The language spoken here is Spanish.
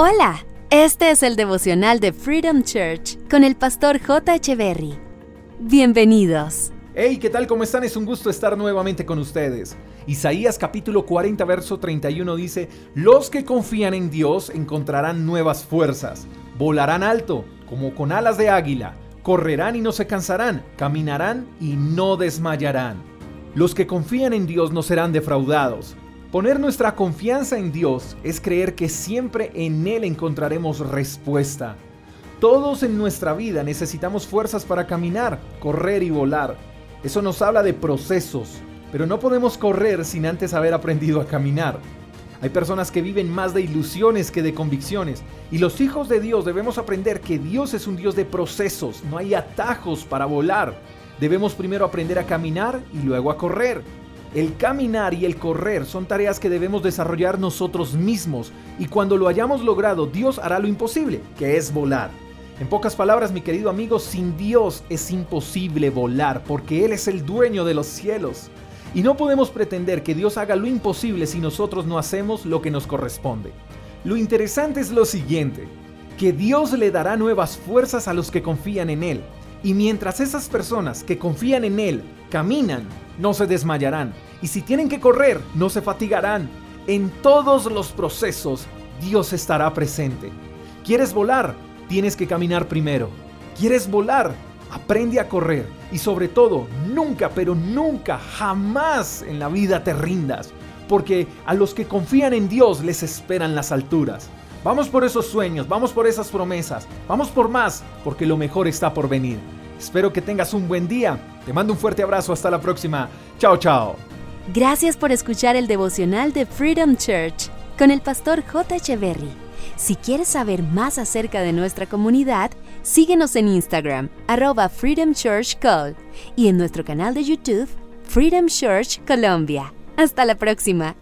Hola, este es el devocional de Freedom Church con el pastor J. Berry. Bienvenidos. Hey, ¿qué tal? ¿Cómo están? Es un gusto estar nuevamente con ustedes. Isaías capítulo 40, verso 31 dice, Los que confían en Dios encontrarán nuevas fuerzas, volarán alto, como con alas de águila, correrán y no se cansarán, caminarán y no desmayarán. Los que confían en Dios no serán defraudados. Poner nuestra confianza en Dios es creer que siempre en Él encontraremos respuesta. Todos en nuestra vida necesitamos fuerzas para caminar, correr y volar. Eso nos habla de procesos, pero no podemos correr sin antes haber aprendido a caminar. Hay personas que viven más de ilusiones que de convicciones, y los hijos de Dios debemos aprender que Dios es un Dios de procesos, no hay atajos para volar. Debemos primero aprender a caminar y luego a correr. El caminar y el correr son tareas que debemos desarrollar nosotros mismos y cuando lo hayamos logrado Dios hará lo imposible, que es volar. En pocas palabras, mi querido amigo, sin Dios es imposible volar porque Él es el dueño de los cielos. Y no podemos pretender que Dios haga lo imposible si nosotros no hacemos lo que nos corresponde. Lo interesante es lo siguiente, que Dios le dará nuevas fuerzas a los que confían en Él. Y mientras esas personas que confían en Él caminan, no se desmayarán. Y si tienen que correr, no se fatigarán. En todos los procesos, Dios estará presente. ¿Quieres volar? Tienes que caminar primero. ¿Quieres volar? Aprende a correr. Y sobre todo, nunca, pero nunca, jamás en la vida te rindas. Porque a los que confían en Dios les esperan las alturas. Vamos por esos sueños, vamos por esas promesas, vamos por más, porque lo mejor está por venir. Espero que tengas un buen día. Te mando un fuerte abrazo. Hasta la próxima. Chao, chao. Gracias por escuchar el devocional de Freedom Church con el pastor J. Echeverry. Si quieres saber más acerca de nuestra comunidad, síguenos en Instagram, arroba Freedom Church Call, y en nuestro canal de YouTube, Freedom Church Colombia. Hasta la próxima.